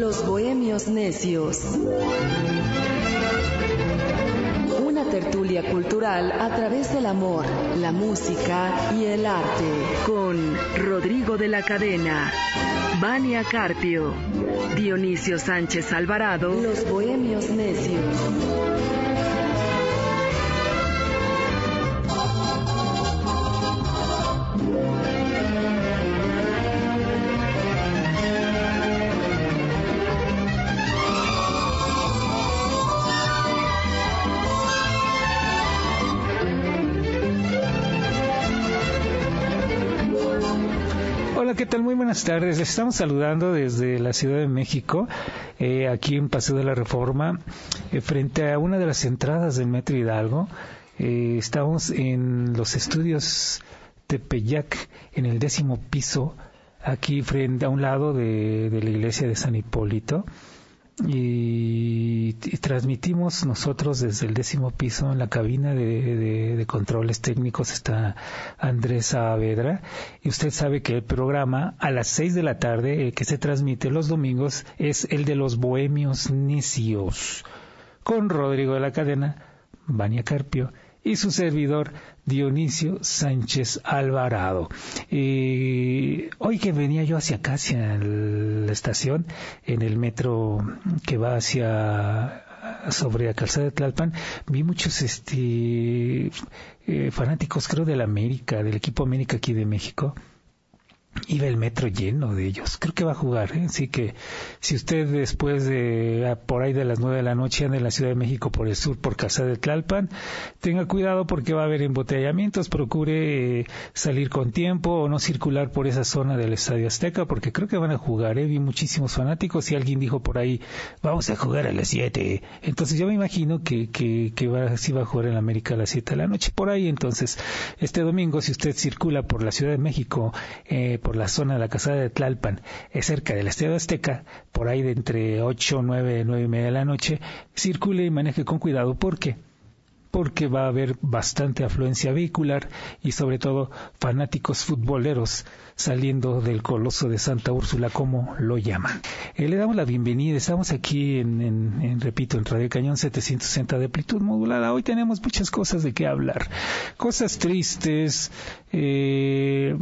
Los Bohemios Necios. Una tertulia cultural a través del amor, la música y el arte. Con Rodrigo de la Cadena, Vania Carpio, Dionisio Sánchez Alvarado. Los Bohemios Necios. ¿Qué tal? Muy buenas tardes. Les estamos saludando desde la Ciudad de México, eh, aquí en Paseo de la Reforma, eh, frente a una de las entradas del Metro Hidalgo. Eh, estamos en los estudios Tepeyac, en el décimo piso, aquí frente a un lado de, de la iglesia de San Hipólito y, transmitimos nosotros desde el décimo piso en la cabina de, de, controles técnicos está Andrés Saavedra. Y usted sabe que el programa a las seis de la tarde eh, que se transmite los domingos es el de los bohemios necios con Rodrigo de la Cadena, Vania Carpio y su servidor Dionisio Sánchez Alvarado. Y hoy que venía yo hacia acá, hacia la estación, en el metro que va hacia sobre la calzada de Tlalpan, vi muchos este eh, fanáticos, creo, de la América, del equipo América aquí de México, iba el metro lleno de ellos. Creo que va a jugar, ¿eh? así que si usted después de por ahí de las nueve de la noche anda en la Ciudad de México por el sur, por Casa de Tlalpan, tenga cuidado porque va a haber embotellamientos, procure eh, salir con tiempo o no circular por esa zona del Estadio Azteca porque creo que van a jugar, ¿eh? vi muchísimos fanáticos y alguien dijo por ahí, vamos a jugar a las siete. Entonces yo me imagino que, que, que va, sí va a jugar en América a las siete de la noche por ahí. Entonces, este domingo, si usted circula por la Ciudad de México, eh, por la zona de la casada de Tlalpan, es cerca del Estadio Azteca, por ahí de entre 8, 9, 9 y media de la noche, circule y maneje con cuidado. ¿Por qué? Porque va a haber bastante afluencia vehicular y sobre todo fanáticos futboleros saliendo del coloso de Santa Úrsula, como lo llaman. Eh, le damos la bienvenida, estamos aquí en, repito, en Radio Cañón 760 de amplitud modulada. Hoy tenemos muchas cosas de qué hablar, cosas tristes, eh,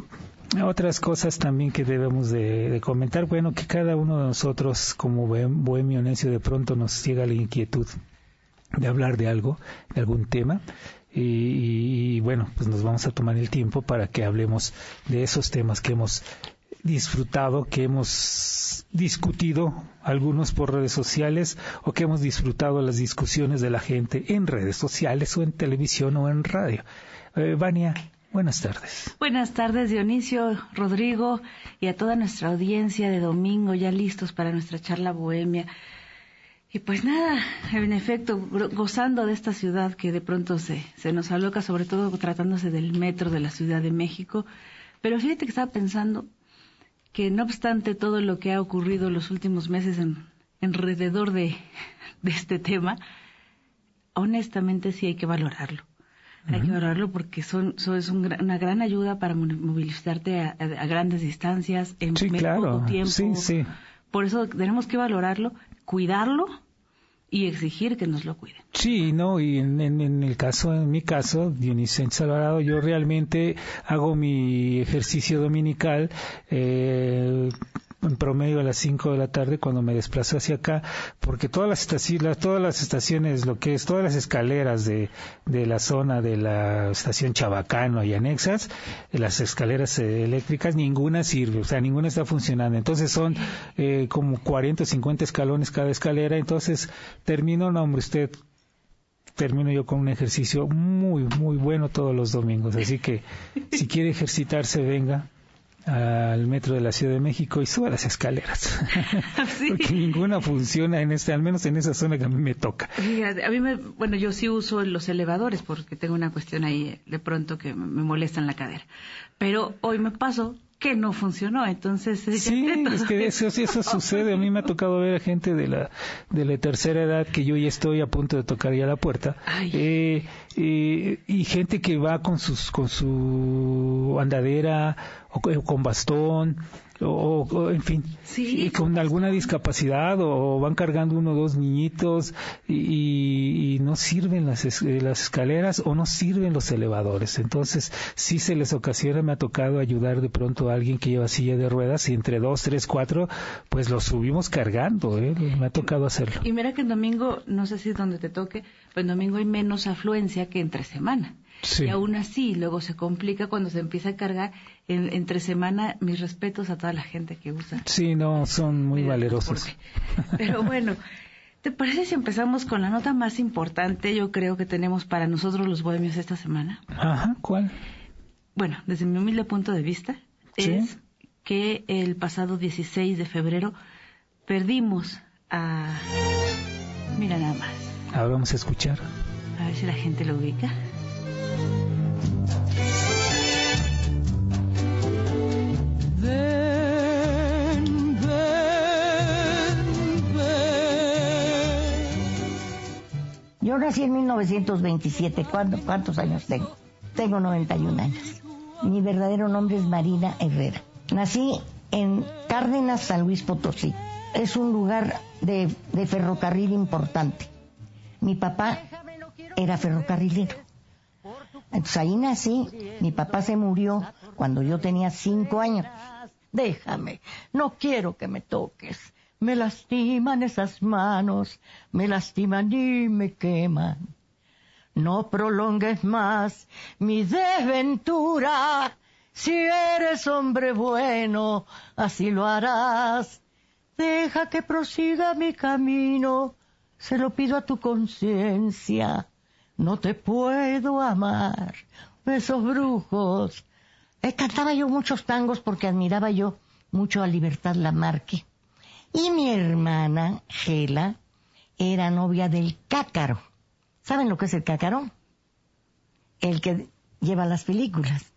otras cosas también que debemos de, comentar, bueno, que cada uno de nosotros como bohemio necio de pronto nos llega la inquietud de hablar de algo, de algún tema, y, y, bueno, pues nos vamos a tomar el tiempo para que hablemos de esos temas que hemos disfrutado, que hemos discutido, algunos por redes sociales, o que hemos disfrutado las discusiones de la gente en redes sociales o en televisión o en radio. Eh, Vania, Buenas tardes. Buenas tardes, Dionisio, Rodrigo y a toda nuestra audiencia de domingo, ya listos para nuestra charla bohemia. Y pues nada, en efecto, gozando de esta ciudad que de pronto se, se nos aloca, sobre todo tratándose del metro de la Ciudad de México. Pero fíjate que estaba pensando que no obstante todo lo que ha ocurrido los últimos meses en, alrededor de, de este tema, honestamente sí hay que valorarlo hay que valorarlo porque son, son es un, una gran ayuda para movilizarte a, a, a grandes distancias en sí, claro. poco tiempo. Sí, sí. Por eso tenemos que valorarlo, cuidarlo y exigir que nos lo cuiden. Sí, no, y en, en, en el caso, en mi caso, Dionisio Alvarado, yo realmente hago mi ejercicio dominical eh, en promedio a las 5 de la tarde cuando me desplazo hacia acá, porque todas las estaciones, todas las estaciones, lo que es, todas las escaleras de, de la zona de la estación Chabacano y anexas, las escaleras eléctricas, ninguna sirve, o sea, ninguna está funcionando. Entonces son eh, como 40 o 50 escalones cada escalera, entonces termino, no hombre, usted termino yo con un ejercicio muy, muy bueno todos los domingos. Así que si quiere ejercitarse, venga al metro de la Ciudad de México y suba las escaleras. ¿Sí? Porque ninguna funciona en este, al menos en esa zona que a mí me toca. Fíjate, a mí me, bueno, yo sí uso los elevadores porque tengo una cuestión ahí de pronto que me molesta en la cadera. Pero hoy me paso que no funcionó, entonces sí, es que eso, eso sucede. A mí me ha tocado ver a gente de la de la tercera edad que yo ya estoy a punto de tocar ya la puerta, eh, eh, y gente que va con sus con su andadera o con bastón o, en fin, con alguna discapacidad o van cargando uno o dos niñitos y, no sirven las, las escaleras o no sirven los elevadores. Entonces, si se les ocasiona, me ha tocado ayudar de pronto a alguien que lleva silla de ruedas y entre dos, tres, cuatro, pues lo subimos cargando, ¿eh? me ha tocado hacerlo. Y mira que en domingo, no sé si donde te toque, pues en domingo hay menos afluencia que entre semana. Y aún así, luego se complica cuando se empieza a cargar. Entre semana, mis respetos a toda la gente que usa. Sí, no, son muy valerosos. Pero bueno, ¿te parece si empezamos con la nota más importante, yo creo que tenemos para nosotros los bohemios esta semana? Ajá, ¿cuál? Bueno, desde mi humilde punto de vista, es que el pasado 16 de febrero perdimos a... Mira nada más. Ahora vamos a escuchar. A ver si la gente lo ubica. Yo nací en 1927. ¿Cuántos años tengo? Tengo 91 años. Mi verdadero nombre es Marina Herrera. Nací en Cárdenas, San Luis Potosí. Es un lugar de, de ferrocarril importante. Mi papá era ferrocarrilero. Entonces ahí nací. Mi papá se murió cuando yo tenía cinco años. Déjame, no quiero que me toques. Me lastiman esas manos, me lastiman y me queman. No prolongues más mi desventura. Si eres hombre bueno, así lo harás. Deja que prosiga mi camino. Se lo pido a tu conciencia. No te puedo amar. Esos brujos. Eh, cantaba yo muchos tangos porque admiraba yo mucho a Libertad Lamarque. Y mi hermana, Gela, era novia del cácaro. ¿Saben lo que es el cácaro? El que lleva las películas.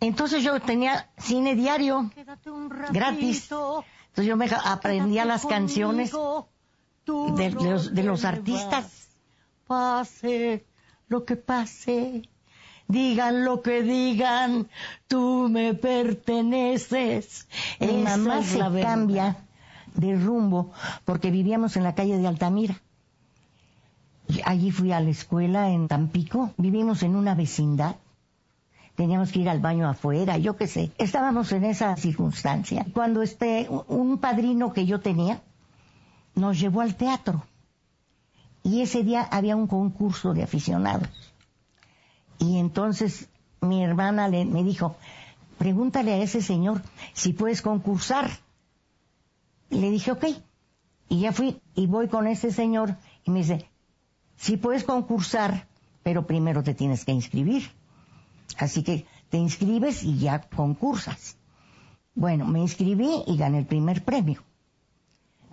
Entonces yo tenía cine diario, gratis. Entonces yo me aprendía las canciones de, los, de los artistas. Pase lo que pase, digan lo que digan, tú me perteneces. Mi mamá se cambia de rumbo porque vivíamos en la calle de Altamira. Allí fui a la escuela en Tampico, vivimos en una vecindad, teníamos que ir al baño afuera, yo qué sé, estábamos en esa circunstancia. Cuando este, un padrino que yo tenía nos llevó al teatro y ese día había un concurso de aficionados. Y entonces mi hermana le, me dijo, pregúntale a ese señor si puedes concursar. Le dije, ok. Y ya fui y voy con ese señor y me dice, si puedes concursar, pero primero te tienes que inscribir. Así que te inscribes y ya concursas. Bueno, me inscribí y gané el primer premio.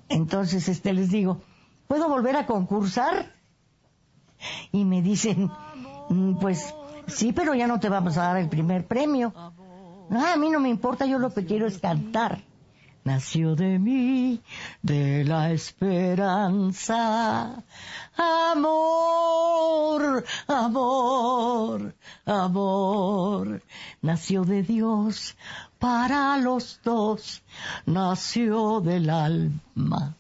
Entonces, este les digo, ¿puedo volver a concursar? Y me dicen, mm, pues sí, pero ya no te vamos a dar el primer premio. No, a mí no me importa, yo lo que quiero es cantar nació de mí, de la esperanza. Amor, amor, amor, nació de Dios para los dos, nació del alma.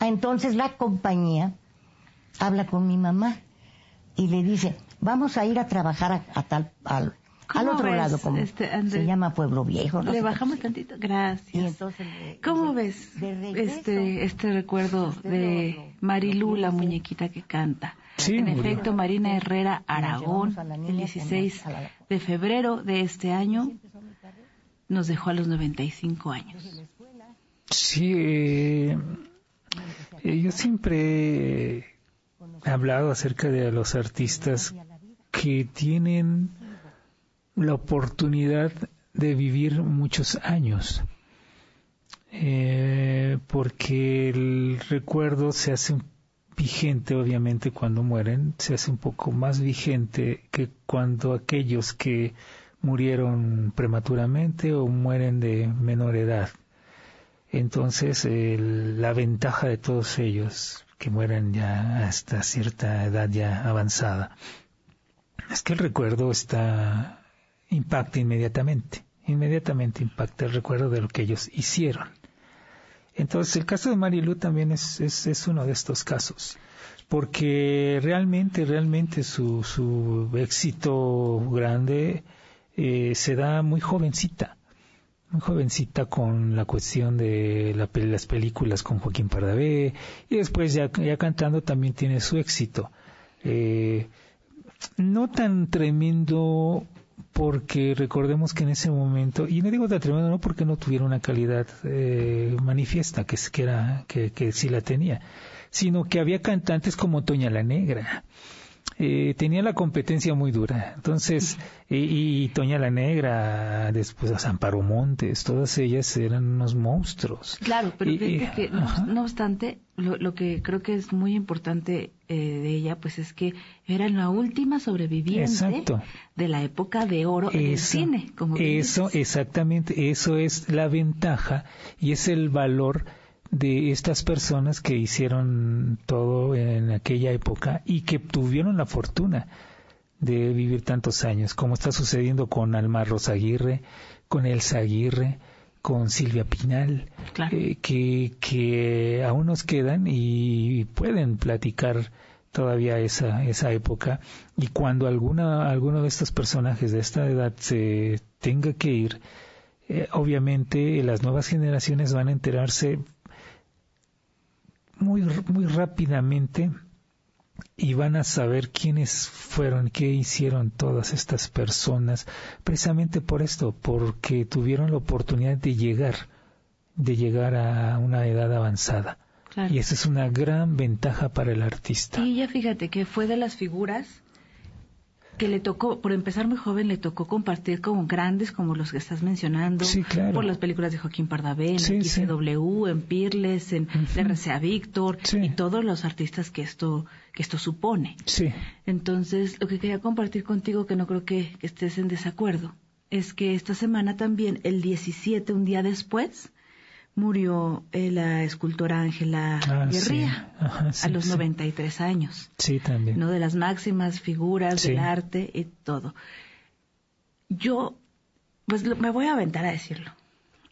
Entonces la compañía habla con mi mamá y le dice, vamos a ir a trabajar a, tal, al, al otro lado, como este, se llama Pueblo Viejo. Le bajamos tantito, gracias. ¿Cómo ves este, este recuerdo de Marilú, la muñequita que canta? en efecto, Marina Herrera Aragón, el 16 de febrero de este año, nos dejó a los 95 años. Sí, eh, eh, yo siempre he hablado acerca de los artistas que tienen la oportunidad de vivir muchos años, eh, porque el recuerdo se hace vigente, obviamente, cuando mueren, se hace un poco más vigente que cuando aquellos que murieron prematuramente o mueren de menor edad. Entonces, la ventaja de todos ellos, que mueren ya hasta cierta edad ya avanzada, es que el recuerdo está impacta inmediatamente, inmediatamente impacta el recuerdo de lo que ellos hicieron. Entonces el caso de Marilu también es, es, uno de estos casos, porque realmente, realmente su, su éxito grande eh, se da muy jovencita, muy jovencita con la cuestión de las películas con Joaquín Pardavé y después ya, ya cantando también tiene su éxito. Eh, no tan tremendo porque recordemos que en ese momento, y no digo tan tremendo no porque no tuviera una calidad eh, manifiesta, que, que, era, que, que sí la tenía, sino que había cantantes como Toña la Negra, eh, tenía la competencia muy dura. Entonces, y, Toña la Negra, después a Zamparo Montes, todas ellas eran unos monstruos. Claro, pero que, no, obstante, lo, que creo que es muy importante eh, de ella, pues es que era la última sobreviviente de la época de oro en el cine. Como eso, exactamente, eso es la ventaja y es el valor de estas personas que hicieron todo en aquella época y que tuvieron la fortuna de vivir tantos años, como está sucediendo con Alma Rosaguirre, con Elsa Aguirre, con Silvia Pinal, eh, que, que aún nos quedan y pueden platicar todavía esa, esa época. Y cuando alguna, alguno de estos personajes de esta edad se tenga que ir, eh, obviamente las nuevas generaciones van a enterarse muy, muy rápidamente y van a saber quiénes fueron, qué hicieron todas estas personas, precisamente por esto, porque tuvieron la oportunidad de llegar, de llegar a una edad avanzada. Y esa es una gran ventaja para el artista. Y ya fíjate que fue de las figuras que le tocó, por empezar muy joven, le tocó compartir con grandes como los que estás mencionando, por las películas de Joaquín Pardavé, en XW, en Pirles, en RCA Víctor y todos los artistas que esto que esto supone. Entonces, lo que quería compartir contigo, que no creo que, que estés en desacuerdo, es que esta semana también, el 17, un día después, murió eh, la escultora Ángela ah, Guerría a los 93 años. Sí, también. No de las máximas figuras del arte y todo. Yo, pues me voy a aventar a decirlo.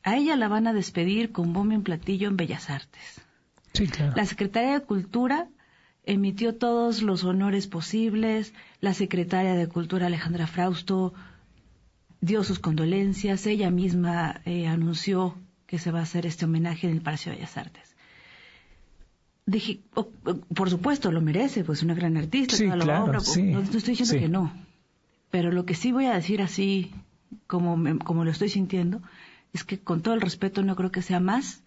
A ella la van a despedir con bombo en platillo en Bellas Artes. Sí, claro. La Secretaría de Cultura emitió todos los honores posibles. La Secretaria de Cultura Alejandra Frausto dio sus condolencias. Ella misma eh, anunció que se va a hacer este homenaje en el Palacio de Bellas Artes. Dije, oh, oh, por supuesto, lo merece, pues una gran artista, sí, toda la obra. Sí, no, estoy diciendo que no. Pero lo que sí voy a decir así, como, como lo estoy sintiendo, es que con todo el respeto no creo que sea más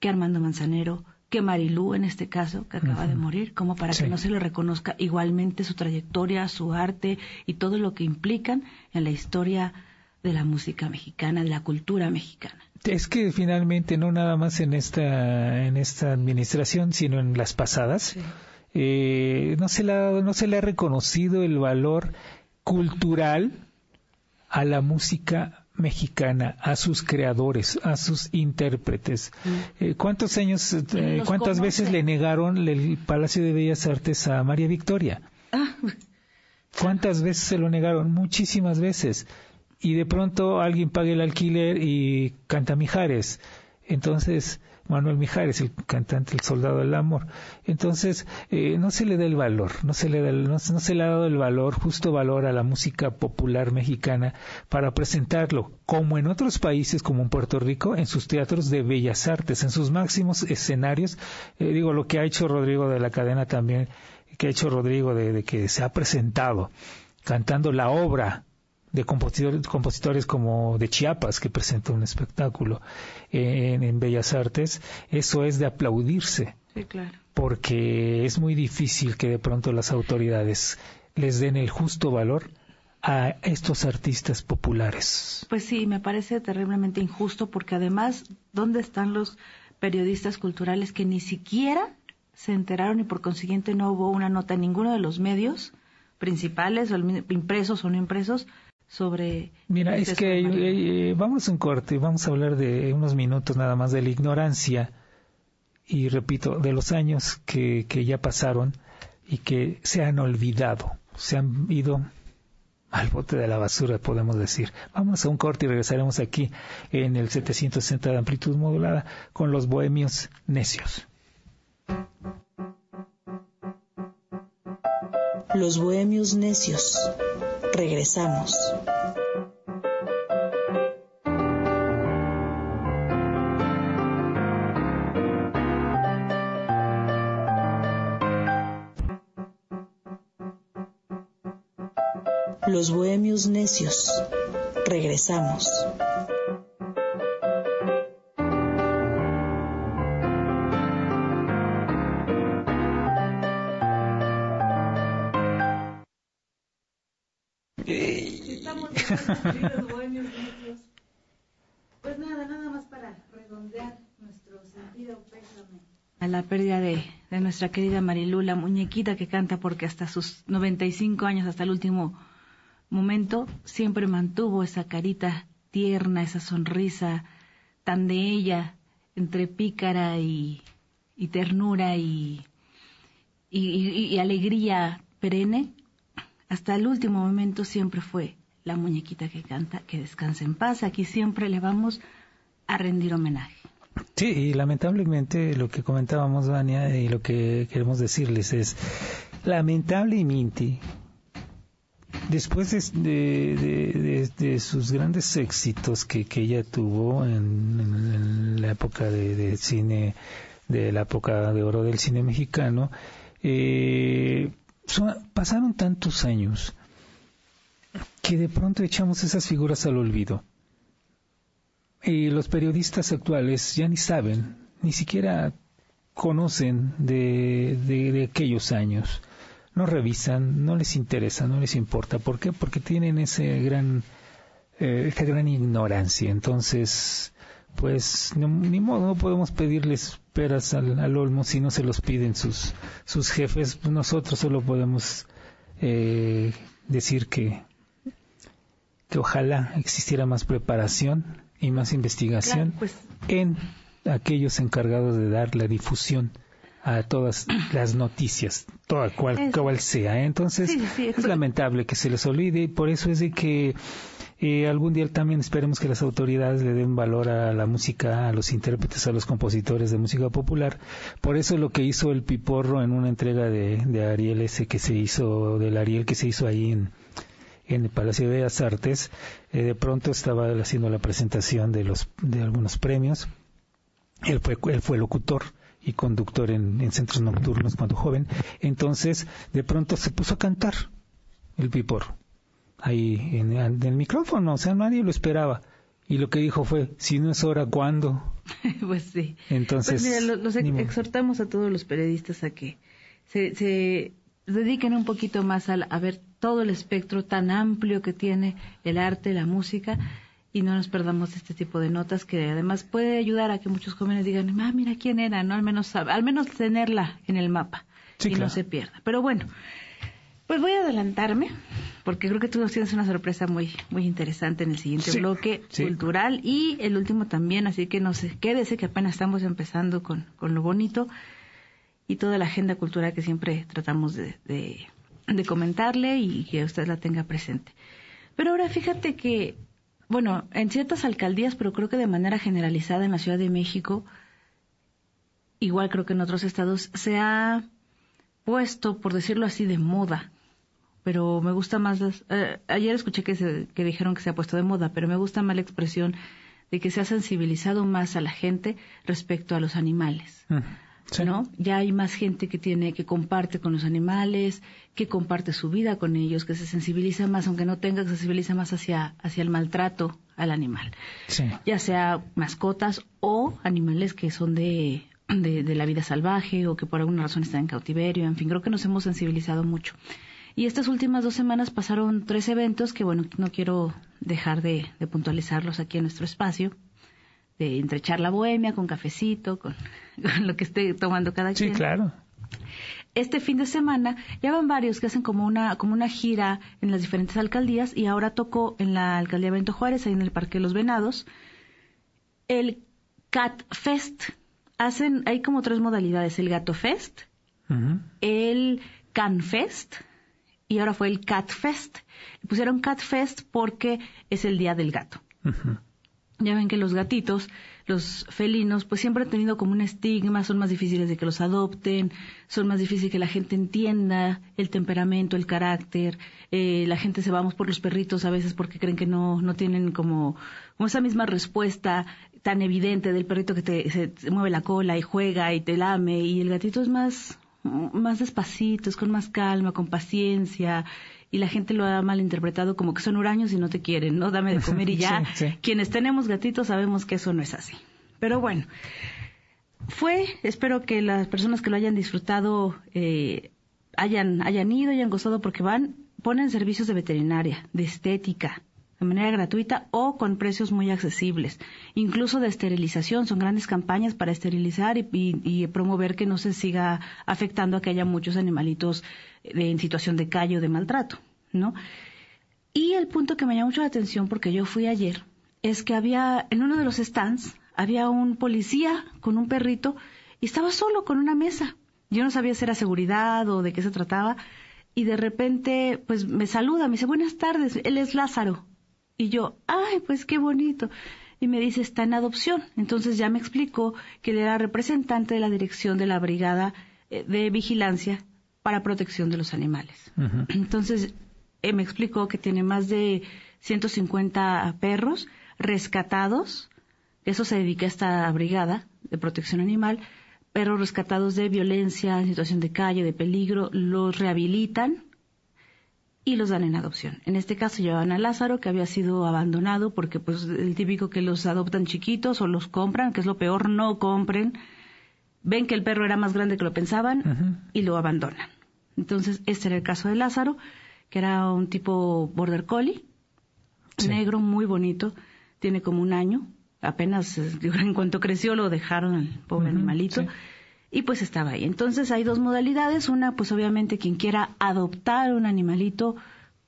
que Armando Manzanero, que Marilú en este caso, que acaba de morir, como para que no se le reconozca igualmente su trayectoria, su arte y todo lo que implican en la historia de la música mexicana, de la cultura mexicana. Es que finalmente no nada más en esta en esta administración, sino en las pasadas, eh, no se le no se le ha reconocido el valor cultural a la música mexicana, a sus creadores, a sus intérpretes. Eh, ¿Cuántos años, eh, cuántas veces le negaron el Palacio de Bellas Artes a María Victoria? Ah. ¿Cuántas veces se lo negaron? Muchísimas veces y de pronto alguien paga el alquiler y canta Mijares. Entonces, Manuel Mijares, el cantante, el soldado del amor. Entonces, eh, no se le da el valor, no se le da, no, se le ha dado el valor, justo valor a la música popular mexicana para presentarlo, como en otros países, como en Puerto Rico, en sus teatros de bellas artes, en sus máximos escenarios. Eh, digo, lo que ha hecho Rodrigo de la cadena también, que ha hecho Rodrigo de que se ha presentado cantando la obra de compositores, compositores como de Chiapas, que presenta un espectáculo en, Bellas Artes, eso es de aplaudirse. Porque es muy difícil que de pronto las autoridades les den el justo valor a estos artistas populares. Pues sí, me parece terriblemente injusto porque además, ¿dónde están los periodistas culturales que ni siquiera se enteraron y por consiguiente no hubo una nota en ninguno de los medios principales, impresos o no impresos, sobre... Mira, es que eh, eh, vamos a un corte, vamos a hablar de unos minutos nada más de la ignorancia y repito, de los años que, que ya pasaron y que se han olvidado, se han ido al bote de la basura, podemos decir. Vamos a un corte y regresaremos aquí en el 760 de amplitud modulada con los bohemios necios. Los bohemios necios. Regresamos. Los Bohemios Necios. Regresamos. Pues. A la pérdida de, de nuestra querida Marilu, la muñequita que canta porque hasta sus 95 años, hasta el último momento siempre mantuvo esa carita tierna, esa sonrisa tan de ella, entre pícara y, ternura y, y, alegría perenne, hasta el último momento siempre fue la muñequita que canta, que descansa en paz. Aquí siempre le vamos a rendir homenaje. Sí, y lamentablemente lo que comentábamos, Vania, y lo que queremos decirles es, lamentablemente, Después de, sus grandes éxitos que, ella tuvo en, la época de, cine, de la época de oro del cine mexicano, eh, pasaron tantos años que de pronto echamos esas figuras al olvido. Y los periodistas actuales ya ni saben, ni siquiera conocen de aquellos años no revisan, no les interesa, no les importa. ¿Por qué? Porque tienen ese gran, eh, gran ignorancia. Entonces, pues ni modo, no podemos pedirles peras al, olmo si no se los piden sus, sus jefes. Nosotros solo podemos eh, decir que, que ojalá existiera más preparación y más investigación pues. en aquellos encargados de dar la difusión a todas las noticias, toda cual, cual sea. ¿eh? Entonces, es lamentable que se les olvide y por eso es de que eh, algún día también esperemos que las autoridades le den valor a la música, a los intérpretes, a los compositores de música popular. Por eso lo que hizo el Piporro en una entrega de, de Ariel ese que se hizo, del Ariel que se hizo ahí en, en el Palacio de Bellas Artes, eh, de pronto estaba haciendo la presentación de los de algunos premios. Él fue, él fue locutor y conductor en, centros nocturnos cuando joven. Entonces, de pronto se puso a cantar el pipor ahí en, el micrófono, o sea, nadie lo esperaba. Y lo que dijo fue, si no es hora, ¿cuándo? pues sí. Entonces, pues los exhortamos a todos los periodistas a que se, se dediquen un poquito más a, a ver todo el espectro tan amplio que tiene el arte, la música, y no nos perdamos este tipo de notas que además puede ayudar a que muchos jóvenes digan, ah, mira quién era, ¿no? Al menos, al menos tenerla en el mapa y no se pierda. Pero bueno, pues voy a adelantarme porque creo que tú nos tienes una sorpresa muy muy interesante en el siguiente bloque cultural y el último también, así que no sé, quédese que apenas estamos empezando con, con lo bonito y toda la agenda cultural que siempre tratamos de, de, de comentarle y que usted la tenga presente. Pero ahora fíjate que bueno, en ciertas alcaldías, pero creo que de manera generalizada en la Ciudad de México, igual creo que en otros estados, se ha puesto, por decirlo así, de moda. Pero me gusta más eh, ayer escuché que, se, dijeron que se ha puesto de moda, pero me gusta más la expresión de que se ha sensibilizado más a la gente respecto a los animales. ¿No? Ya hay más gente que tiene, que comparte con los animales, que comparte su vida con ellos, que se sensibiliza más, aunque no tenga, que se sensibiliza más hacia, hacia el maltrato al animal. Ya sea mascotas o animales que son de, de, la vida salvaje o que por alguna razón están en cautiverio, en fin, creo que nos hemos sensibilizado mucho. Y estas últimas dos semanas pasaron tres eventos que, bueno, no quiero dejar de puntualizarlos aquí en nuestro espacio de entre charla bohemia, con cafecito, con, lo que esté tomando cada quien. Sí, claro. Este fin de semana ya van varios que hacen como una, como una gira en las diferentes alcaldías y ahora tocó en la alcaldía Bento Juárez, ahí en el Parque de los Venados, el Cat Fest. Hacen, hay como tres modalidades, el Gato Fest, el Can Fest y ahora fue el Cat Fest. Le pusieron Cat Fest porque es el día del gato. Ya ven que los gatitos, los felinos, pues siempre han tenido como un estigma, son más difíciles de que los adopten, son más difíciles que la gente entienda el temperamento, el carácter. Eh, la gente se vamos por los perritos a veces porque creen que no, no tienen como, como esa misma respuesta tan evidente del perrito que te se, mueve la cola y juega y te lame y el gatito es más más despacito, es con más calma, con paciencia y la gente lo ha malinterpretado como que son huraños y no te quieren, ¿no? Dame de comer y ya. Quienes tenemos gatitos sabemos que eso no es así. Pero bueno, fue, espero que las personas que lo hayan disfrutado eh, hayan, hayan ido, hayan gozado porque van, ponen servicios de veterinaria, de estética, de manera gratuita o con precios muy accesibles. Incluso de esterilización, son grandes campañas para esterilizar y, promover que no se siga afectando a que haya muchos animalitos en situación de callo, de maltrato, ¿no? Y el punto que me llamó mucho la atención, porque yo fui ayer, es que había, en uno de los stands, había un policía con un perrito y estaba solo con una mesa. Yo no sabía si era seguridad o de qué se trataba. Y de repente, pues me saluda, me dice, buenas tardes, él es Lázaro. Y yo, ay, pues qué bonito. Y me dice, está en adopción. Entonces ya me explicó que él era representante de la dirección de la Brigada eh, de Vigilancia para Protección de los Animales. Entonces, eh, me explicó que tiene más de 150 perros rescatados. Eso se dedica a esta brigada de protección animal. Perros rescatados de violencia, en situación de calle, de peligro, los rehabilitan y los dan en adopción. En este caso llevaban a Lázaro, que había sido abandonado porque pues el típico que los adoptan chiquitos o los compran, que es lo peor, no compren, ven que el perro era más grande que lo pensaban y lo abandonan. Entonces, este era el caso de Lázaro, que era un tipo border collie, negro, muy bonito, tiene como un año, apenas en cuanto creció lo dejaron al pobre animalito y pues estaba ahí. Entonces hay dos modalidades. Una, pues obviamente quien quiera adoptar un animalito,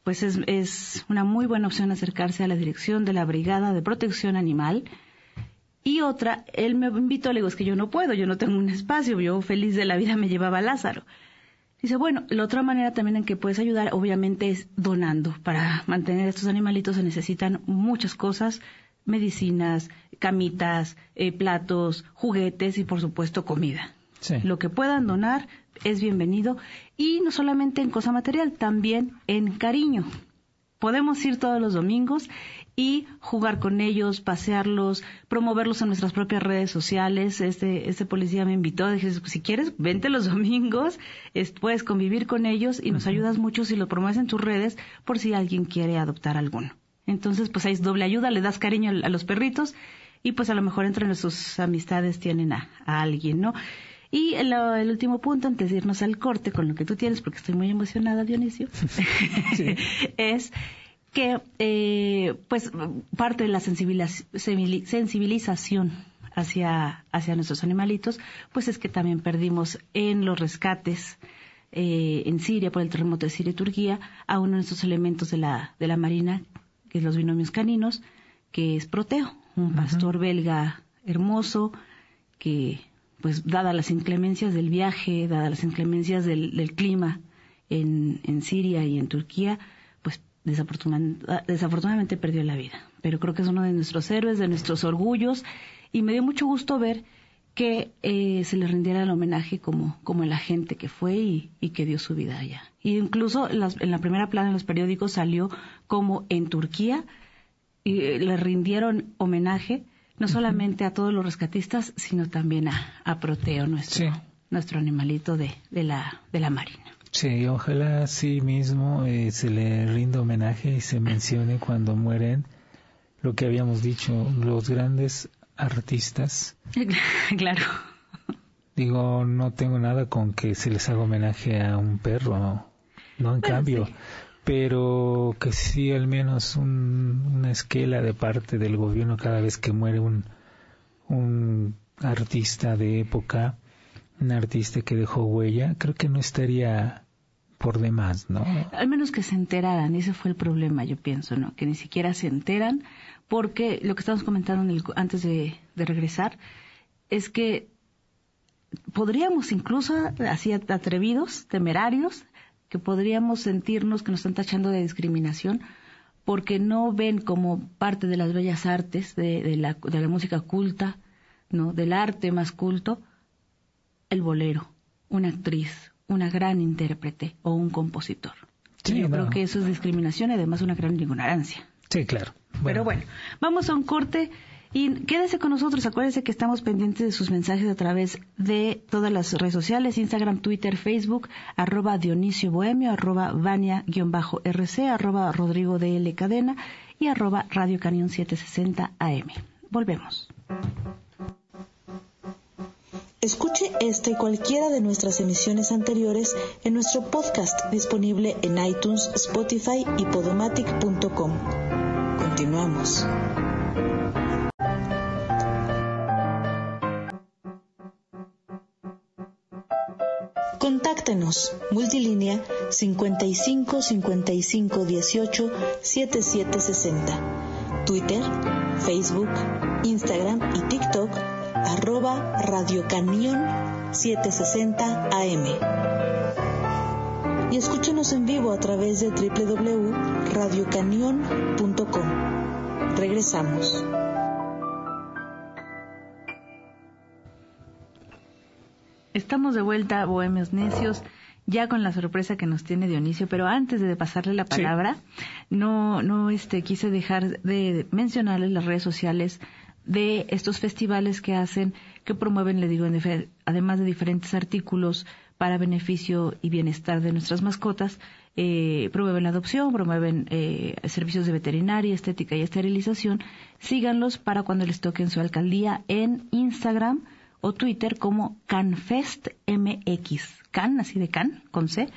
pues es, es una muy buena opción acercarse a la dirección de la Brigada de Protección Animal. Y otra, él me invitó, le digo, es que yo no puedo, yo no tengo un espacio, yo feliz de la vida me llevaba a Lázaro. Dice, bueno, la otra manera también en que puedes ayudar, obviamente, es donando. Para mantener estos animalitos se necesitan muchas cosas, medicinas, camitas, eh, platos, juguetes y, por supuesto, comida. Lo que puedan donar es bienvenido y no solamente en cosa material, también en cariño. Podemos ir todos los domingos y jugar con ellos, pasearlos, promoverlos en nuestras propias redes sociales. Este, este policía me invitó, dije, si quieres, vente los domingos, puedes convivir con ellos y nos ayudas mucho si lo promueves en tus redes por si alguien quiere adoptar alguno. Entonces, pues ahí es doble ayuda, le das cariño a, los perritos y pues a lo mejor entre nuestras amistades tienen a, a alguien, ¿no? Y el, último punto, antes de irnos al corte con lo que tú tienes, porque estoy muy emocionada, Dionisio, es que eh, pues parte de la sensibilización hacia, hacia nuestros animalitos, pues es que también perdimos en los rescates eh, en Siria, por el terremoto de Siria y Turquía, a uno de estos elementos de la, de la Marina, que es los binomios caninos, que es Proteo, un pastor belga hermoso que pues dadas las inclemencias del viaje, dadas las inclemencias del, clima en, Siria y en Turquía, pues desafortunadamente perdió la vida. Pero creo que es uno de nuestros héroes, de nuestros orgullos, y me dio mucho gusto ver que eh, se le rindiera el homenaje como, como la gente que fue y, que dio su vida allá. Y incluso en, en la primera plana en los periódicos salió como en Turquía y eh, le rindieron homenaje no solamente a todos los rescatistas, sino también a, Proteo, nuestro, nuestro animalito de, de, la, de la marina. Sí, ojalá sí mismo eh, se le rinda homenaje y se mencione cuando mueren lo que habíamos dicho, los grandes artistas. claro. Digo, no tengo nada con que se les haga homenaje a un perro, no, en cambio pero que sí al menos una esquela de parte del gobierno cada vez que muere un, un artista de época, un artista que dejó huella, creo que no estaría por demás, ¿no? Al menos que se enteraran, ese fue el problema, yo pienso, ¿no? Que ni siquiera se enteran, porque lo que estamos comentando en el, antes de regresar es que podríamos incluso, así atrevidos, temerarios, que podríamos sentirnos que nos están tachando de discriminación porque no ven como parte de las bellas artes, de, la, de la música culta, ¿no? del arte más culto, el bolero, una actriz, una gran intérprete o un compositor. yo creo que eso es discriminación y además una gran ignorancia. Sí, claro. Pero bueno, vamos a un corte y quédese con nosotros. Acuérdese que estamos pendientes de sus mensajes a través de todas las redes sociales, Instagram, Twitter, Facebook, arroba Dionisio Bohemio, arroba Vania-RC, arroba Rodrigo DL Cadena y arroba Radio Canión 760 AM. Volvemos. Escuche esta y cualquiera de nuestras emisiones anteriores en nuestro podcast disponible en iTunes, Spotify y podomatic.com. Continuamos. Contáctenos. Multilínea 55 55 18 77 60. Twitter, Facebook, Instagram y TikTok arroba Radio Canión 760 AM. Y escúchenos en vivo a través de www.radiocanión.com. Regresamos. Estamos de vuelta, Bohemios Necios, ya con la sorpresa que nos tiene Dionisio, pero antes de pasarle la palabra, no, no este, quise dejar de mencionarles las redes sociales de estos festivales que hacen, que promueven, le digo, además de diferentes artículos para beneficio y bienestar de nuestras mascotas, eh, promueven la adopción, promueven eh, servicios de veterinaria, estética y esterilización. Síganlos para cuando les toque en su alcaldía en Instagram o Twitter como CanFestMX. Can, así de Can, con C.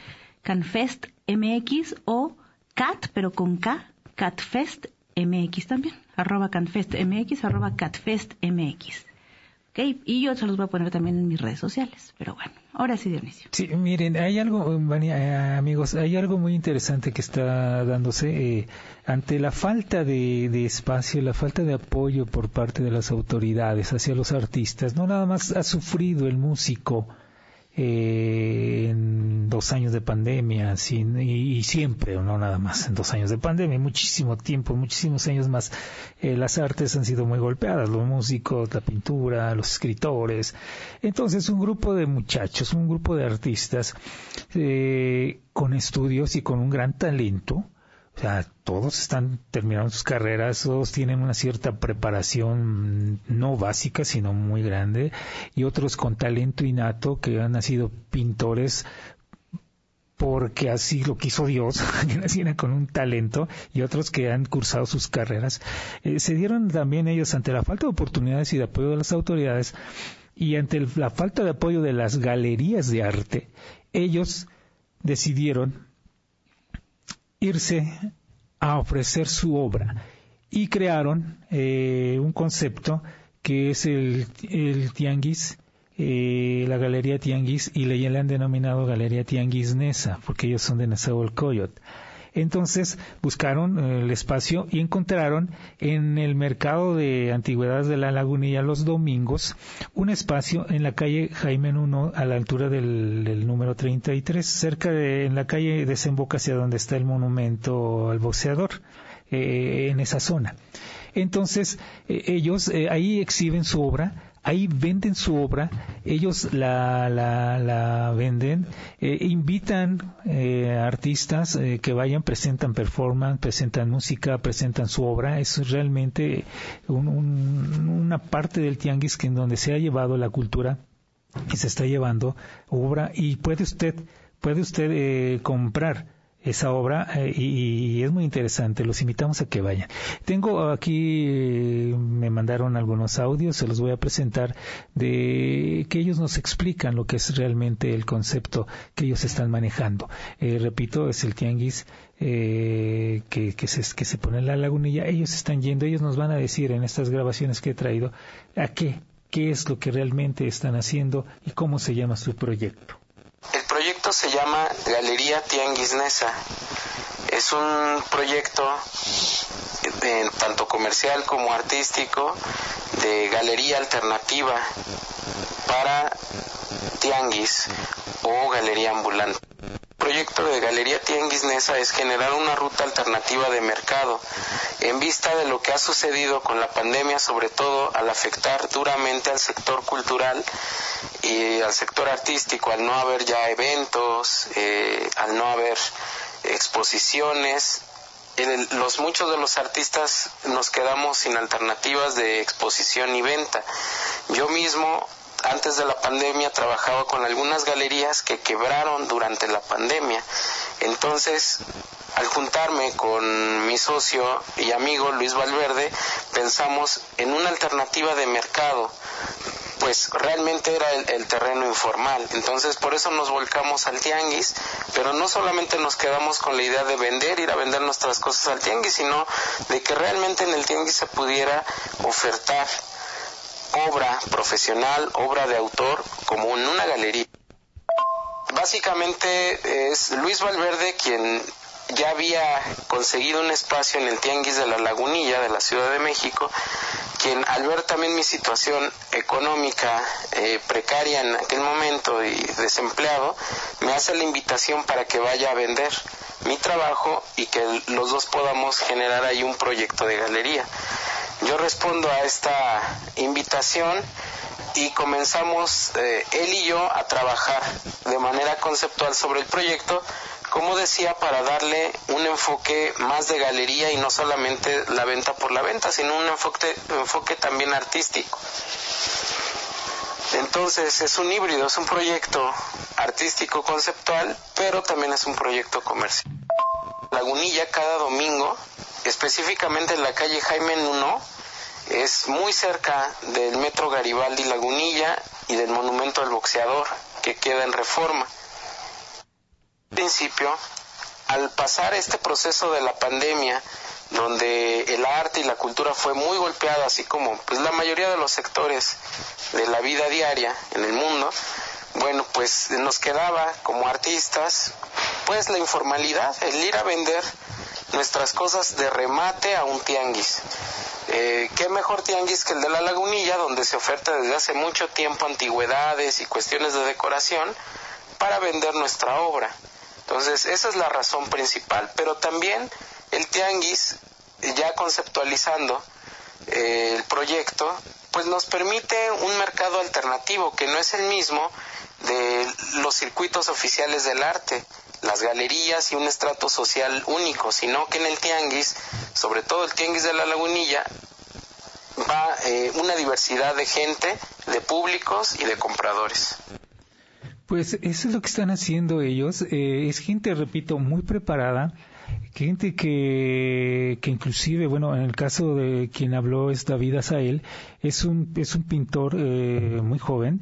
CanFestMX o Cat, pero con K, CatFestMX también arroba catfestmx, arroba catfestmx. Y yo se los voy a poner también en mis redes sociales. Pero bueno, ahora sí, Dionisio. Sí, miren, hay algo, eh, amigos, hay algo muy interesante que está dándose eh, ante la falta de, de, espacio, la falta de apoyo por parte de las autoridades hacia los artistas. No nada más ha sufrido el músico eh, en dos años de pandemia y, siempre, no nada más, en dos años de pandemia, muchísimo tiempo, muchísimos años más, eh, las artes han sido muy golpeadas, los músicos, la pintura, los escritores. Entonces, un grupo de muchachos, un grupo de artistas eh, con estudios y con un gran talento, o sea, todos están terminando sus carreras, todos tienen una cierta preparación no básica, sino muy grande, y otros con talento innato que han nacido pintores porque así lo quiso Dios, que nacieran con un talento, y otros que han cursado sus carreras. Eh, se dieron también ellos ante la falta de oportunidades y de apoyo de las autoridades, y ante la falta de apoyo de las galerías de arte, ellos decidieron irse a ofrecer su obra y crearon eh, un concepto que es el, tianguis, eh, la galería tianguis y le, han denominado galería tianguis Nesa porque ellos son de Nezahualcóyotl. Entonces buscaron eh, el espacio y encontraron en el mercado de antigüedades de la Lagunilla los domingos un espacio en la calle Jaime 1 a la altura del, número 33, cerca de en la calle desemboca hacia donde está el monumento al boxeador, eh, en esa zona. Entonces, eh, ellos ahí exhiben su obra ahí venden su obra, ellos la, la, venden, eh, invitan eh, artistas eh, que vayan, presentan performance, presentan música, presentan su obra, es realmente una parte del tianguis que en donde se ha llevado la cultura y se está llevando obra. Y puede usted, puede usted comprar esa obra eh, y, es muy interesante. Los invitamos a que vayan. Tengo aquí, eh, me mandaron algunos audios, se los voy a presentar, de que ellos nos explican lo que es realmente el concepto que ellos están manejando. Eh, repito, es el tianguis que, que, se, que se pone en la lagunilla. Ellos están yendo, ellos nos van a decir en estas grabaciones que he traído a qué, qué es lo que realmente están haciendo y cómo se llama su proyecto. El proyecto se llama Galería Tianguis Nesa. Es un proyecto tanto comercial como artístico de galería alternativa para tianguis o galería ambulante proyecto de Galería Tianguis Nesa es generar una ruta alternativa de mercado en vista de lo que ha sucedido con la pandemia, sobre todo al afectar duramente al sector cultural y al sector artístico, al no haber ya eventos, eh, al no haber exposiciones. los muchos de los artistas nos quedamos sin alternativas de exposición y venta. Yo mismo antes de la pandemia trabajaba con algunas galerías que quebraron durante la pandemia. Entonces, al juntarme con mi socio y amigo Luis Valverde, pensamos en una alternativa de mercado, pues realmente era el, terreno informal. Entonces, por eso nos volcamos al tianguis, pero no solamente nos quedamos con la idea de vender, ir a vender nuestras cosas al tianguis, sino de que realmente en el tianguis se pudiera ofertar obra profesional, obra de autor, como en una galería. Básicamente es Luis Valverde quien ya había conseguido un espacio en el Tianguis de la Lagunilla de la Ciudad de México, quien al ver también mi situación económica eh, precaria en aquel momento y desempleado, me hace la invitación para que vaya a vender mi trabajo y que los dos podamos generar ahí un proyecto de galería. Yo respondo a esta invitación y comenzamos eh, él y yo a trabajar de manera conceptual sobre el proyecto, como decía, para darle un enfoque más de galería y no solamente la venta por la venta, sino un enfoque, enfoque también artístico. Entonces es un híbrido, es un proyecto artístico conceptual, pero también es un proyecto comercial. Lagunilla cada domingo específicamente en la calle Jaime Nuno, es muy cerca del metro Garibaldi Lagunilla y del monumento al boxeador que queda en reforma. En principio, al pasar este proceso de la pandemia, donde el arte y la cultura fue muy golpeada, así como pues la mayoría de los sectores de la vida diaria en el mundo, bueno, pues nos quedaba como artistas pues la informalidad, el ir a vender nuestras cosas de remate a un tianguis. Eh, ¿Qué mejor tianguis que el de la lagunilla, donde se oferta desde hace mucho tiempo antigüedades y cuestiones de decoración para vender nuestra obra? Entonces, esa es la razón principal, pero también el tianguis, ya conceptualizando eh, el proyecto, pues nos permite un mercado alternativo que no es el mismo de los circuitos oficiales del arte las galerías y un estrato social único, sino que en el tianguis, sobre todo el tianguis de la lagunilla, va eh, una diversidad de gente, de públicos y de compradores. Pues eso es lo que están haciendo ellos. Eh, es gente, repito, muy preparada, gente que, que inclusive, bueno, en el caso de quien habló es David Azael, es un, es un pintor eh, muy joven,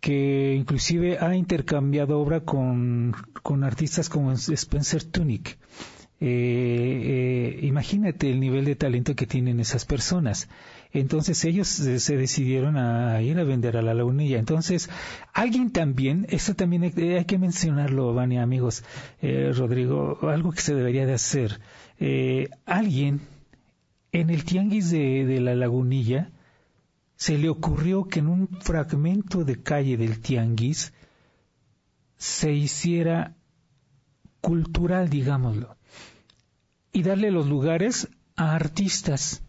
que inclusive ha intercambiado obra con, con artistas como Spencer Tunick. Eh, eh, imagínate el nivel de talento que tienen esas personas. Entonces ellos se decidieron a ir a vender a la lagunilla. Entonces, alguien también, eso también hay, que mencionarlo, Vania, amigos, eh, Rodrigo, algo que se debería de hacer. alguien en el tianguis de, de la lagunilla se le ocurrió que en un fragmento de calle del Tianguis se hiciera cultural, digámoslo, y darle los lugares a artistas.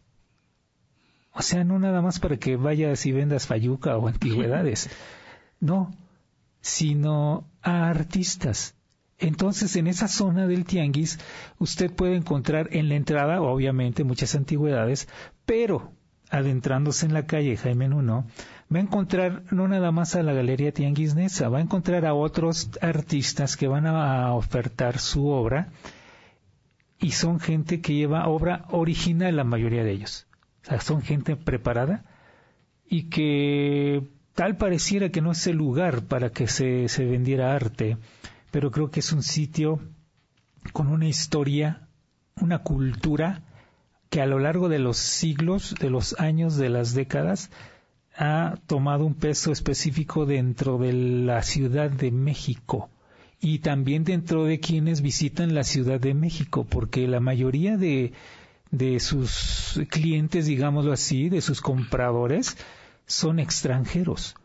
O sea, no nada más para que vayas y vendas fayuca o antigüedades, no, sino a artistas. Entonces, en esa zona del tianguis, usted puede encontrar en la entrada, obviamente, muchas antigüedades, pero adentrándose en la calle Jaime Nuno, va a encontrar no nada más a la Galería Tianguisnesa, va a encontrar a otros artistas que van a ofertar su obra y son gente que lleva obra original la mayoría de ellos. O sea, son gente preparada y que tal pareciera que no es el lugar para que se, se vendiera arte, pero creo que es un sitio con una historia, una cultura que a lo largo de los siglos, de los años, de las décadas, ha tomado un peso específico dentro de la Ciudad de México y también dentro de quienes visitan la Ciudad de México, porque la mayoría de, de sus clientes, digámoslo así, de sus compradores, son extranjeros.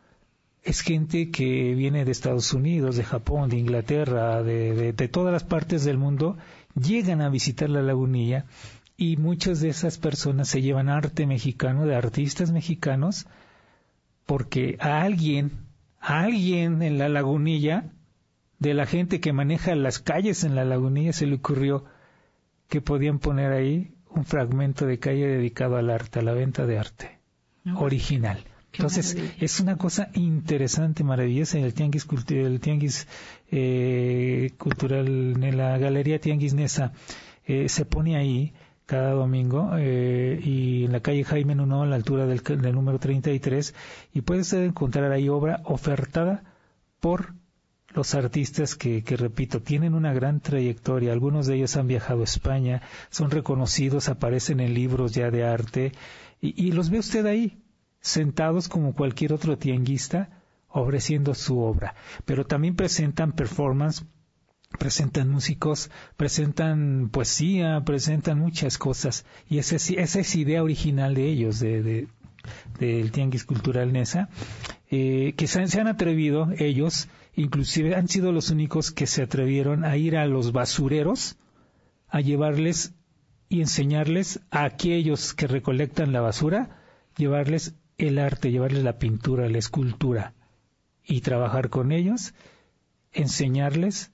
es gente que viene de Estados Unidos, de Japón, de Inglaterra, de, de, todas las partes del mundo, llegan a visitar la lagunilla y muchas de esas personas se llevan arte mexicano, de artistas mexicanos, porque a alguien, a alguien en la lagunilla, de la gente que maneja las calles en la lagunilla, se le ocurrió que podían poner ahí un fragmento de calle dedicado al arte, a la venta de arte original. Entonces, es una cosa interesante, maravillosa en el tianguis, el tianguis eh, cultural, en la galería tianguis Nesa, eh, se pone ahí cada domingo eh, y en la calle Jaime Nuno, a la altura del, número 33, y puede usted encontrar ahí obra ofertada por los artistas que, que, repito, tienen una gran trayectoria. Algunos de ellos han viajado a España, son reconocidos, aparecen en libros ya de arte, y, y los ve usted ahí, sentados como cualquier otro tianguista ofreciendo su obra, pero también presentan performance, presentan músicos, presentan poesía, presentan muchas cosas. Y esa es, esa es idea original de ellos, de, del Tianguis Cultural Nesa, eh, que se, se han atrevido ellos, inclusive han sido los únicos que se atrevieron a ir a los basureros a llevarles y enseñarles a aquellos que recolectan la basura, llevarles el arte, llevarles la pintura, la escultura y trabajar con ellos, enseñarles,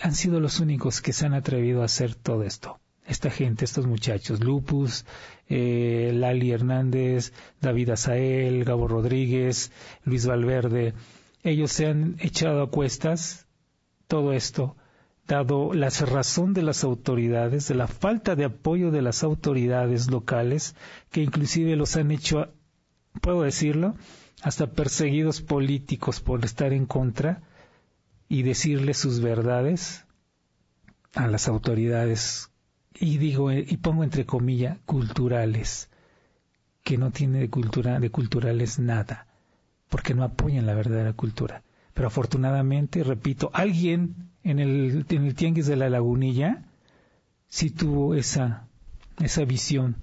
han sido los únicos que se han atrevido a hacer todo esto. Esta gente, estos muchachos, Lupus, eh, Lali Hernández, David Azael, Gabo Rodríguez, Luis Valverde, ellos se han echado a cuestas todo esto dado la cerrazón de las autoridades, de la falta de apoyo de las autoridades locales, que inclusive los han hecho, puedo decirlo, hasta perseguidos políticos por estar en contra y decirle sus verdades a las autoridades, y digo, y pongo entre comillas, culturales, que no tiene de cultura, de culturales nada, porque no apoyan la verdadera cultura. Pero afortunadamente, repito, alguien en el, en el tianguis de la lagunilla sí tuvo esa, esa visión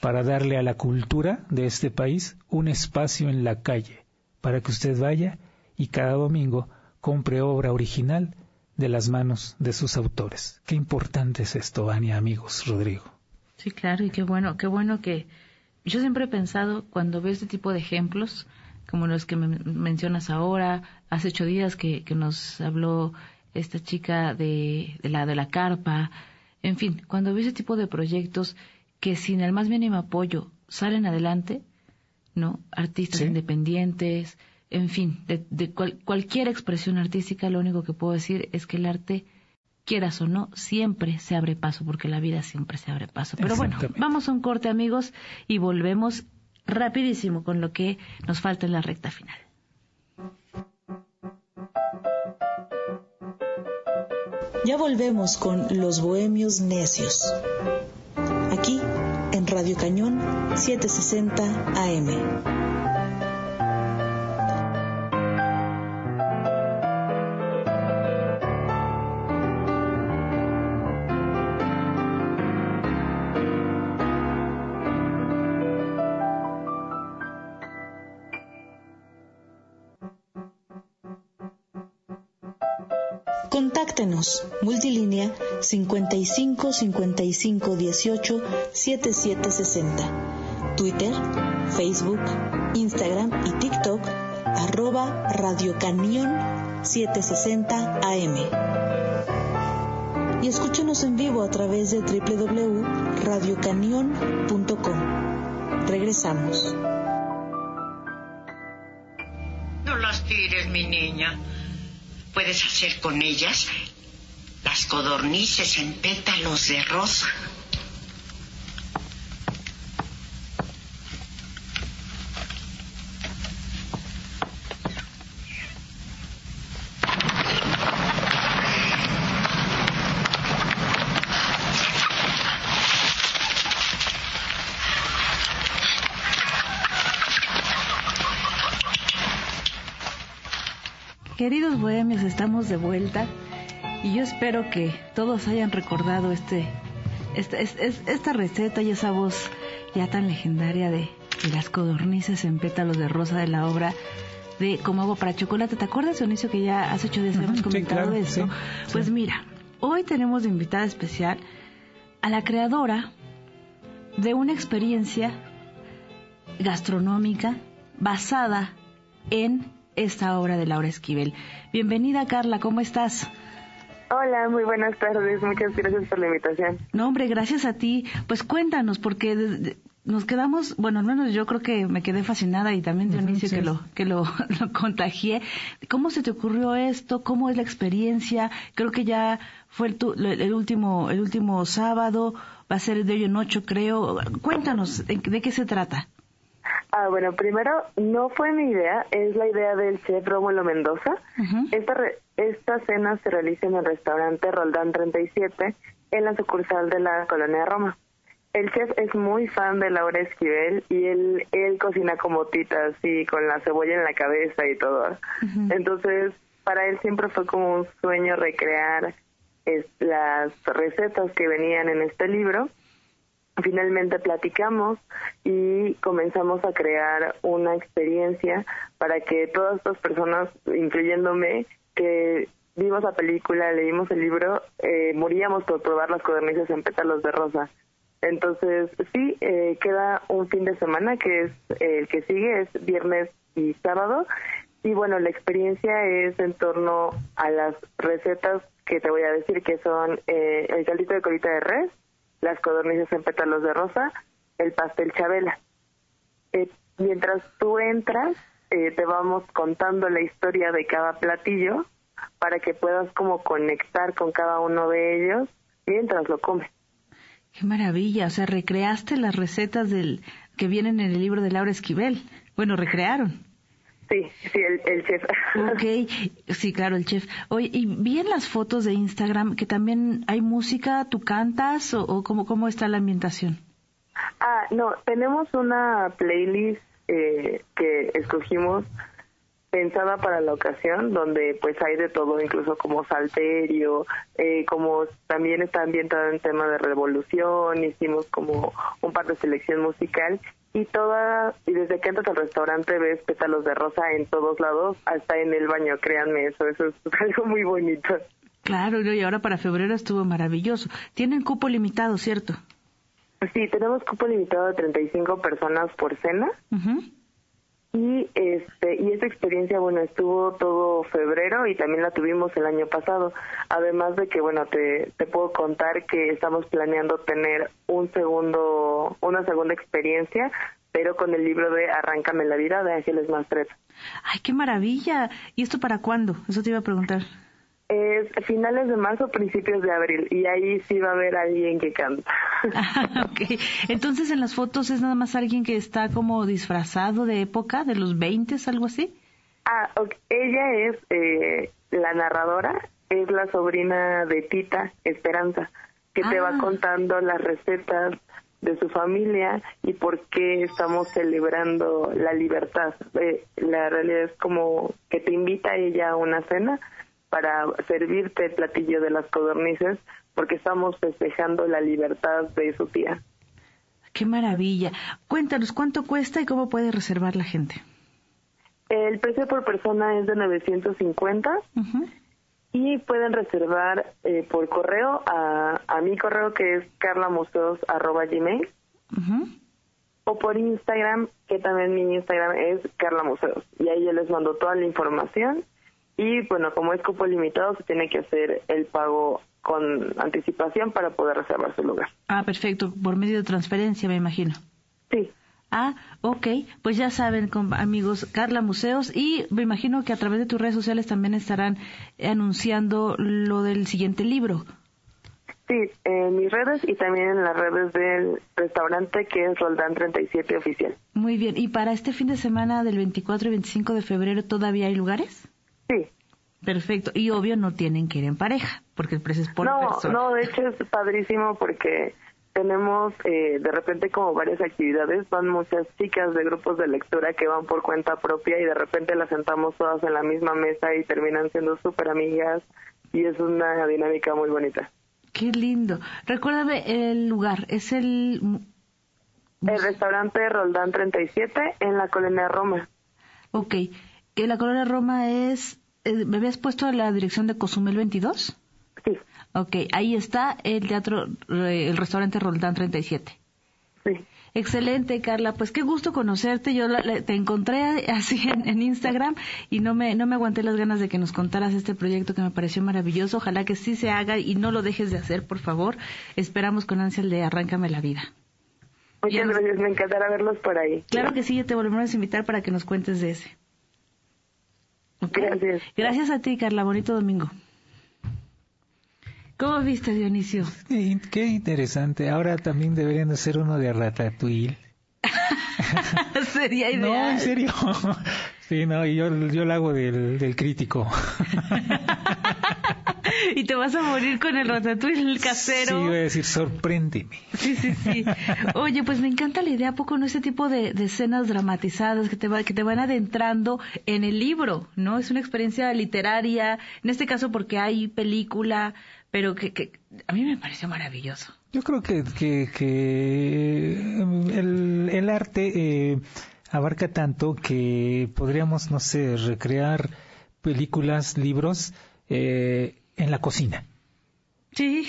para darle a la cultura de este país un espacio en la calle, para que usted vaya y cada domingo compre obra original de las manos de sus autores. Qué importante es esto, Ania, amigos, Rodrigo. Sí, claro, y qué bueno, qué bueno que yo siempre he pensado cuando veo este tipo de ejemplos, como los que me mencionas ahora, hace ocho días que, que nos habló esta chica de, la de la carpa, en fin, cuando veo ese tipo de proyectos que sin el más mínimo apoyo salen adelante, ¿no? Artistas independientes, en fin, de, cualquier expresión artística, lo único que puedo decir es que el arte, quieras o no, siempre se abre paso, porque la vida siempre se abre paso. Pero bueno, vamos a un corte, amigos, y volvemos rapidísimo con lo que nos falta en la recta final. Ya volvemos con Los Bohemios Necios. Aquí en Radio Cañón 760 AM. Contáctenos. Multilínea 55 55 18 77 60. Twitter, Facebook, Instagram y TikTok arroba Radio Canión 760 AM. Y escúchenos en vivo a través de www.radiocanion.com. Regresamos. No las tires, mi niña. Puedes hacer con ellas las codornices en pétalos de rosa. Queridos bohemios, estamos de vuelta y yo espero que todos hayan recordado este, esta, esta receta y esa voz ya tan legendaria de las codornices en pétalos de rosa de la obra de Como agua para chocolate. ¿Te acuerdas, Dionisio, que ya hace ocho días hemos comentado de eso? pues mira, hoy tenemos de invitada especial a la creadora de una experiencia gastronómica basada en esta obra de Laura Esquivel. Bienvenida, Carla, ¿cómo estás? Hola, muy buenas tardes. Muchas gracias por la invitación. No, hombre, gracias a ti. Pues cuéntanos, porque nos quedamos, bueno, al menos yo creo que me quedé fascinada y también Dionisio que lo que lo, lo, contagié. ¿Cómo se te ocurrió esto? ¿Cómo es la experiencia? Creo que ya fue el, el último el último sábado, va a ser de hoy en ocho, creo. Cuéntanos, ¿de qué se trata? Ah, bueno, primero, no fue mi idea, es la idea del chef Rómulo Mendoza. esta, esta cena se realiza en el restaurante Roldán 37, en la sucursal de la Colonia Roma el chef es muy fan de Laura Esquivel y él, él cocina como tita, así, con la cebolla en la cabeza y todo. Entonces, para él siempre fue como un sueño recrear las recetas que venían en este libro. Finalmente platicamos y comenzamos a crear una experiencia para que todas estas personas, incluyéndome, que vimos la película, leímos el libro, eh, moríamos por probar las codornices en pétalos de rosa. Entonces, sí, eh, queda un fin de semana que es el que sigue, es viernes y sábado. Y bueno, la experiencia es en torno a las recetas que te voy a decir, que son eh, el caldito de colita de res, las codornices en pétalos de rosa, el pastel chabela. Eh, mientras tú entras, te vamos contando la historia de cada platillo para que puedas como conectar con cada uno de ellos mientras lo comes. Qué maravilla, o sea, recreaste las recetas del que vienen en el libro de Laura Esquivel. Bueno, recrearon. Sí, sí, el, chef. Ok, sí, claro, el chef. Oye, y vi en las fotos de Instagram que también hay música, ¿tú cantas o, o cómo, cómo está la ambientación? Ah, no, tenemos una playlist eh, que escogimos pensada para la ocasión, donde pues hay de todo, incluso como salterio, eh, como también está ambientado en tema de revolución, hicimos como un par de selección musical y toda, y desde que entras al restaurante ves pétalos de rosa en todos lados, hasta en el baño, créanme eso, eso es algo muy bonito. Claro, y ahora para febrero estuvo maravilloso. Tienen cupo limitado, ¿cierto? Sí, tenemos cupo limitado de 35 personas por cena y este y esa experiencia bueno estuvo todo febrero y también la tuvimos el año pasado además de que bueno te, te puedo contar que estamos planeando tener un segundo una segunda experiencia pero con el libro de Arráncame la vida de Ángeles Mastreta. Ay, qué maravilla. ¿Y esto para cuándo? Eso te iba a preguntar. Es finales de marzo, principios de abril, y ahí sí va a haber alguien que canta. Ah, ok. Entonces, en las fotos es nada más alguien que está como disfrazado de época, de los 20, algo así. Ah, ella es eh, la narradora, es la sobrina de Tita Esperanza, que te va ah. contando las recetas de su familia y por qué estamos celebrando la libertad. Eh, la realidad es como que te invita ella a una cena para servirte el platillo de las codornices porque estamos festejando la libertad de su tía. Qué maravilla. Cuéntanos cuánto cuesta y cómo puede reservar la gente. El precio por persona es de 950 y pueden reservar eh, por correo a, a, mi correo que es carlamuseos.gmail o por Instagram, que también mi Instagram es carlamuseos. Y ahí yo les mando toda la información y bueno, como es cupo limitado, se tiene que hacer el pago con anticipación para poder reservar su lugar. Ah, perfecto, por medio de transferencia, me imagino. Sí. Ah, ok, pues ya saben, amigos, Carla Museos, y me imagino que a través de tus redes sociales también estarán anunciando lo del siguiente libro. Sí, en mis redes y también en las redes del restaurante que es Roldán 37 Oficial. Muy bien, ¿y para este fin de semana del 24 y 25 de febrero todavía hay lugares? Sí. Perfecto. Y obvio no tienen que ir en pareja, porque el precio es por no, persona. No, de hecho es padrísimo porque tenemos eh, de repente como varias actividades, van muchas chicas de grupos de lectura que van por cuenta propia y de repente las sentamos todas en la misma mesa y terminan siendo súper amigas y es una dinámica muy bonita. Qué lindo. Recuérdame el lugar, es el El restaurante Roldán 37 en la colonia Roma. Ok, que la colonia Roma es, ¿me habías puesto la dirección de Cozumel 22? Sí. Ok, ahí está el teatro, eh, el restaurante Roldán 37. Sí. Excelente, Carla. Pues qué gusto conocerte. Yo te encontré así en, Instagram y no me, no me aguanté las ganas de que nos contaras este proyecto que me pareció maravilloso. Ojalá que sí se haga y no lo dejes de hacer, por favor. Esperamos con ansia el de Arráncame la vida. Muchas gracias, me encantará verlos por ahí. Claro que sí, ya te volvemos a invitar para que nos cuentes de ese. Gracias. Gracias a ti, Carla. Bonito domingo. ¿Cómo viste, Dionisio? Qué, interesante. Ahora también deberían de ser uno de Ratatouille. Sería ideal. No, en serio. Sí, no, y yo, yo lo hago del, del crítico. y te vas a morir con el ratatouille, el casero. Sí, voy a decir, sorpréndeme. Sí, sí, sí. Oye, pues me encanta la idea, ¿a poco no? Este tipo de, escenas dramatizadas que te, va, que te van adentrando en el libro, ¿no? Es una experiencia literaria, en este caso porque hay película, pero que, que a mí me pareció maravilloso. Yo creo que, que, que el, el arte eh, abarca tanto que podríamos, no sé, recrear películas, libros, eh, en la cocina. Sí.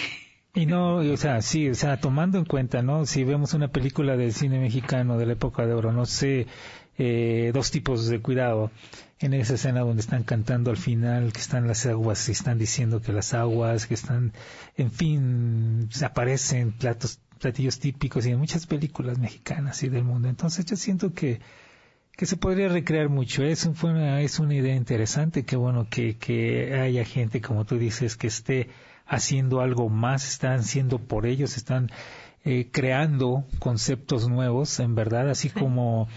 Y no, o sea, sí, o sea, tomando en cuenta, ¿no? Si vemos una película del cine mexicano de la época de oro, no sé, eh, dos tipos de cuidado. En esa escena donde están cantando al final, que están las aguas, y están diciendo que las aguas, que están, en fin, aparecen platos, platillos típicos y en muchas películas mexicanas y del mundo. Entonces yo siento que que se podría recrear mucho. Es, fue una, es una idea interesante, qué bueno que, que haya gente, como tú dices, que esté haciendo algo más, están haciendo por ellos, están eh, creando conceptos nuevos, en verdad, así como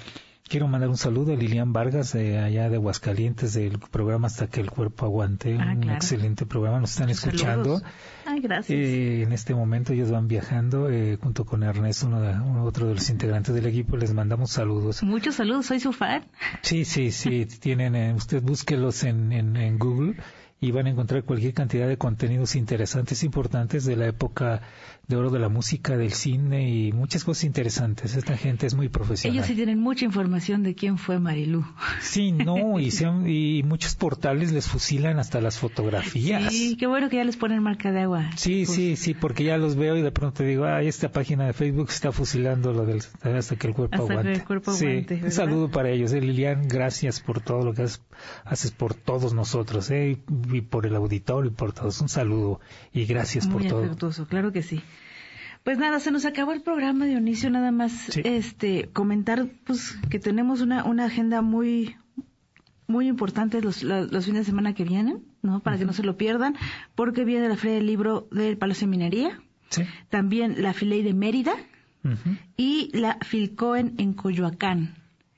Quiero mandar un saludo a Lilian Vargas de allá de Aguascalientes del programa Hasta que el cuerpo aguante. Ah, un excelente programa, nos están escuchando. Ay, gracias. Eh, en este momento ellos van viajando eh, junto con Ernesto, uno, de, otro de los integrantes del equipo. Les mandamos saludos. Muchos saludos, soy su fan. Sí, sí, sí. tienen, eh, usted búsquelos en, en, en Google y van a encontrar cualquier cantidad de contenidos interesantes, importantes de la época de oro de la música, del cine y muchas cosas interesantes. Esta gente es muy profesional. Ellos sí tienen mucha información de quién fue Marilú. Sí, no, y, y muchos portales les fusilan hasta las fotografías. Sí, qué bueno que ya les ponen marca de agua. Sí, pues sí, sí, porque ya los veo y de pronto digo, ah, esta página de Facebook está fusilando lo del hasta que el cuerpo hasta aguante. Que el cuerpo sí, un saludo para ellos. Eh, Lilian, gracias por todo lo que haces, por todos nosotros, eh, y por el auditorio y por todos. Un saludo y gracias por todo. Muy claro que sí. Pues nada, se nos acabó el programa, Dionisio, nada más este comentar pues que tenemos una, una agenda muy muy importante los, los, fines de semana que vienen, ¿no? Para que no se lo pierdan, porque viene la Feria del Libro del Palacio de Minería, también la Filey de Mérida y la Filcoen en Coyoacán.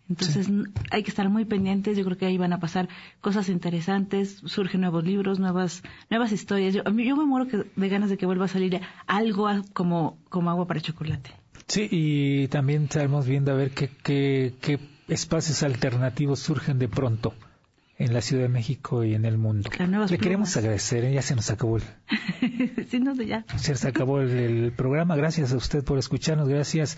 Entonces hay que estar muy pendientes. Yo creo que ahí van a pasar cosas interesantes, surgen nuevos libros, nuevas nuevas historias. Yo, yo me muero de ganas de que vuelva a salir algo como, como agua para chocolate. Sí, y también estamos viendo a ver qué, qué, qué espacios alternativos surgen de pronto en la Ciudad de México y en el mundo. Le queremos agradecer, ¿eh? ya se nos acabó el, sí, no, ya. Se acabó el, programa. Gracias a usted por escucharnos. Gracias,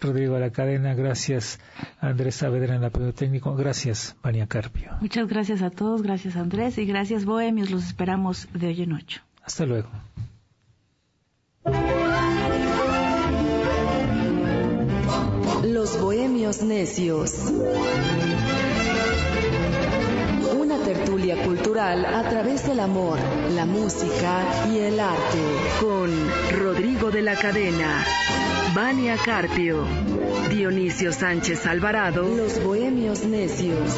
Rodrigo a la cadena. Gracias, Andrés Saavedra en el apoyo técnico. Gracias, Vania Carpio. Muchas gracias a todos. Gracias, Andrés. Y gracias, Bohemios. Los esperamos de hoy en ocho. Hasta luego. Los Bohemios Necios tertulia cultural a través del amor, la música y el arte con Rodrigo de la Cadena, Vania Carpio, Dionisio Sánchez Alvarado, Los Bohemios Necios.